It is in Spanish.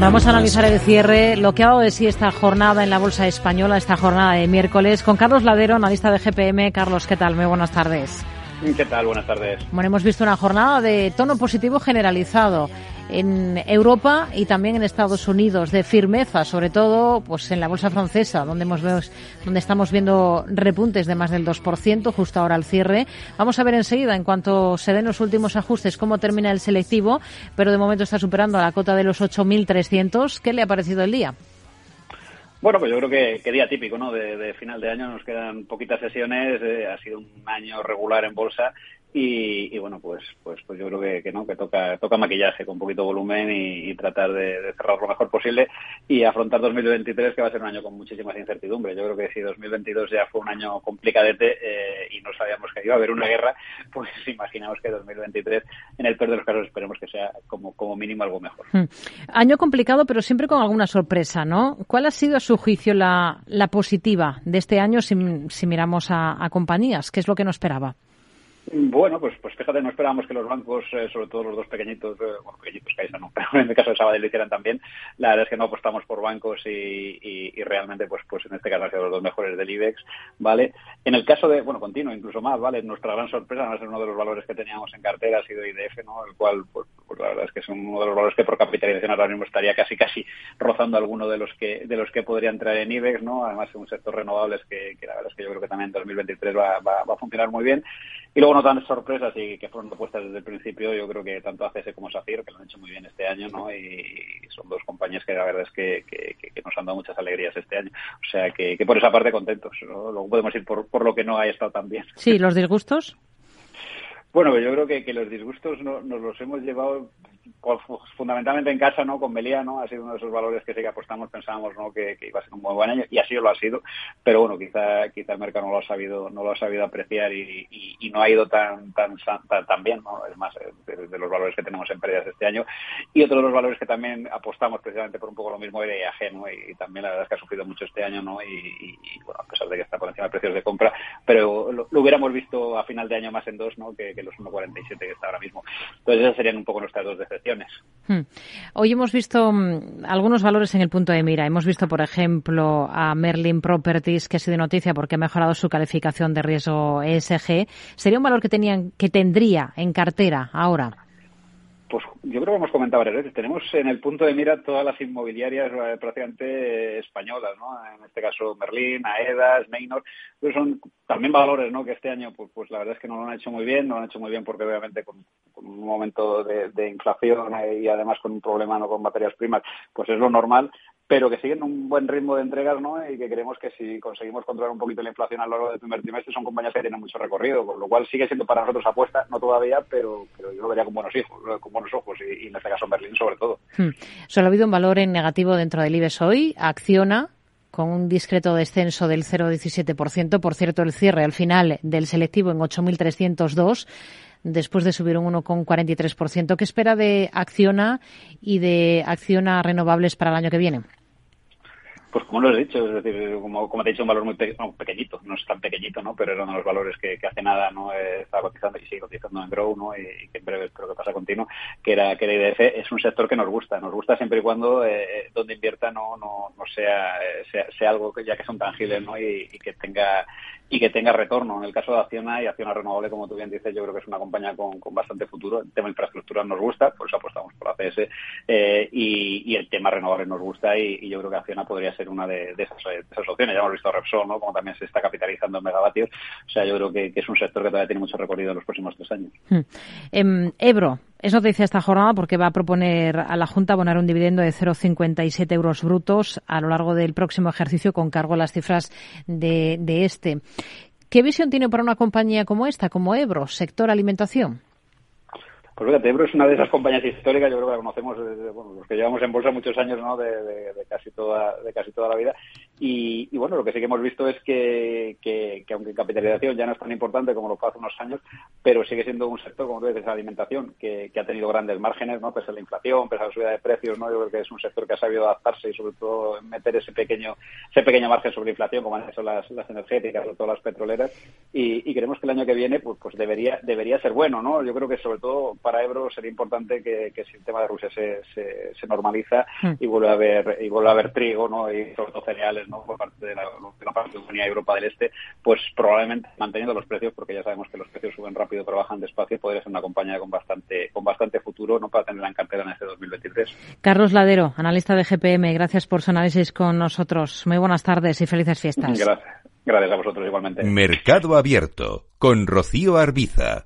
Vamos a analizar el cierre, lo que ha dado de sí esta jornada en la Bolsa Española, esta jornada de miércoles, con Carlos Ladero, analista de GPM. Carlos, ¿qué tal? Muy buenas tardes. ¿Qué tal? Buenas tardes. Bueno, hemos visto una jornada de tono positivo generalizado en Europa y también en Estados Unidos, de firmeza, sobre todo pues en la bolsa francesa, donde, hemos, donde estamos viendo repuntes de más del 2%, justo ahora al cierre. Vamos a ver enseguida, en cuanto se den los últimos ajustes, cómo termina el selectivo, pero de momento está superando a la cota de los 8.300. ¿Qué le ha parecido el día? Bueno, pues yo creo que, que día típico, ¿no? De, final de año nos quedan poquitas sesiones, eh, ha sido un año regular en bolsa y, y, bueno, pues, pues, pues yo creo que, que, no, que toca, toca maquillaje con poquito volumen y, tratar de, de, cerrar lo mejor posible y afrontar 2023 que va a ser un año con muchísimas incertidumbres. Yo creo que si 2022 ya fue un año complicadete eh, y no sabíamos que iba a haber una guerra, pues imaginamos que 2023 en el peor de los casos esperemos que sea como, como mínimo algo mejor. Hmm. Año complicado, pero siempre con alguna sorpresa, ¿no? ¿Cuál ha sido a su juicio la, la positiva de este año si, miramos a compañías? ¿Qué es lo que no esperaba? Bueno, pues, pues fíjate, no esperábamos que los bancos, eh, sobre todo los dos pequeñitos, eh, bueno, pequeñitos Caixa no, pero en el caso de Sabadell hicieran también. La verdad es que no apostamos por bancos y, realmente, pues, pues en este caso han sido los dos mejores del IBEX, ¿vale? En el caso de, bueno, continuo, incluso más, ¿vale? Nuestra gran sorpresa, va a ser uno de los valores que teníamos en cartera, ha sido IDF, ¿no? El cual, pues, pues la verdad es que es uno de los valores que por capitalización ahora mismo estaría casi, casi rozando alguno de los que, de los que podría entrar en IBEX, ¿no? Además, es un sector renovables que, que la verdad es que yo creo que también en 2023 va, va, va a funcionar muy bien. Y luego no tan sorpresas y que fueron propuestas desde el principio, yo creo que tanto ACS como SACIR, que lo han hecho muy bien este año, ¿no? Y son dos compañías que la verdad es que, que, que nos han dado muchas alegrías este año. O sea que, que por esa parte contentos, ¿no? Luego podemos ir por, por lo que no ha estado tan bien. Sí, los disgustos. Bueno, yo creo que, que los disgustos no, nos los hemos llevado fundamentalmente en casa, ¿no? Con Melía, ¿no? Ha sido uno de esos valores que sí que apostamos, pensábamos, ¿no? Que, iba a ser un muy buen año y así lo ha sido, pero bueno, quizá, quizá el mercado no lo ha sabido, no lo ha sabido apreciar y, no ha ido tan, tan, tan, tan, bien, ¿no? Es más, de, de, los valores que tenemos en pérdidas este año y otro de los valores que también apostamos precisamente por un poco lo mismo era IAG, ¿no? Y, también la verdad es que ha sufrido mucho este año, ¿no? Y, bueno, a pesar de que está por encima de precios de compra, pero lo, hubiéramos visto a final de año más en dos, ¿no? Que, que los 1.47 que está ahora mismo. Entonces esas serían un poco nuestras dos decepciones. Hmm. Hoy hemos visto um, algunos valores en el punto de mira. Hemos visto, por ejemplo, a Merlin Properties, que ha sido noticia porque ha mejorado su calificación de riesgo ESG. ¿Sería un valor que, tenían, que tendría en cartera ahora? Pues yo creo que hemos comentado varias veces. Tenemos en el punto de mira todas las inmobiliarias eh, prácticamente españolas, ¿no? En este caso Merlin, Aedas, Neynor. Pues son también valores, ¿no? Que este año, pues, pues la verdad es que no lo han hecho muy bien. No lo han hecho muy bien porque obviamente con, un momento de, inflación y además con un problema no con materias primas, pues es lo normal pero que siguen un buen ritmo de entregas, ¿no? Y que creemos que si conseguimos controlar un poquito la inflación a lo largo del primer trimestre, son compañías que tienen mucho recorrido, con lo cual sigue siendo para nosotros apuesta, no todavía, pero, pero yo lo vería con buenos hijos, con buenos ojos, y, en este caso en Berlín sobre todo. Hmm. Solo ha habido un valor en negativo dentro del IBEX hoy, Acciona, con un discreto descenso del 0,17%. Por cierto, el cierre al final del selectivo en 8.302 después de subir un 1,43%. ¿Qué espera de Acciona y de Acciona Renovables para el año que viene? Pues como lo he dicho, es decir, como, como te he dicho, un valor muy pe no, pequeñito, no es tan pequeñito, ¿no? Pero era uno de los valores que, hace nada no está cotizando y sigue cotizando en Grow, ¿no? Y, que en breve espero que pasa continuo, que era, que era IDF, es un sector que nos gusta, nos gusta siempre y cuando eh, donde invierta no, no, no sea, sea, sea algo que ya que son tangibles, ¿no? Y, y que tenga y que tenga retorno. En el caso de Acciona y Acciona Renovable, como tú bien dices, yo creo que es una compañía con, con bastante futuro. El tema infraestructura nos gusta, por eso apostamos por ACS, eh, y, y, el tema renovable nos gusta y, y, yo creo que Acciona podría ser una de, esas, esas, opciones. Ya hemos visto Repsol, ¿no? Como también se está capitalizando en megavatios. O sea, yo creo que, es un sector que todavía tiene mucho recorrido en los próximos tres años. Hmm. Eh, Ebro, es noticia esta jornada porque va a proponer a la Junta abonar un dividendo de 0,57 euros brutos a lo largo del próximo ejercicio con cargo a las cifras de, de este. ¿Qué visión tiene para una compañía como esta, como Ebro, sector alimentación? Pues fíjate, Ebro es una de esas compañías históricas, yo creo que la conocemos desde, bueno, los que llevamos en bolsa muchos años, ¿no? De, de, de, casi toda, de casi toda la vida. Y, bueno, lo que sí que hemos visto es que, que, aunque capitalización ya no es tan importante como lo fue hace unos años, pero sigue siendo un sector, como tú dices, la alimentación, que, ha tenido grandes márgenes, ¿no? Pese a la inflación, pese a la subida de precios, ¿no? Yo creo que es un sector que ha sabido adaptarse y sobre todo meter ese pequeño, ese pequeño margen sobre inflación, como han hecho las, las energéticas, sobre todo las petroleras, y, creemos que el año que viene, pues, pues debería, debería ser bueno, ¿no? Yo creo que sobre todo para Ebro sería importante que, si el tema de Rusia se, se, normaliza hmm. y vuelve a haber, y vuelve a haber trigo, ¿no? Y sobre todo cereales, ¿no? Por parte de la, de la parte de Unión Europa del Este, pues probablemente manteniendo los precios, porque ya sabemos que los precios suben rápido pero bajan despacio, podría ser una compañía con bastante, con bastante futuro, ¿no? Para tenerla en cartera en este 2023. Carlos Ladero, analista de GPM, gracias por su análisis con nosotros. Muy buenas tardes y felices fiestas. Gracias. Gracias a vosotros igualmente. Mercado Abierto con Rocío Arbiza.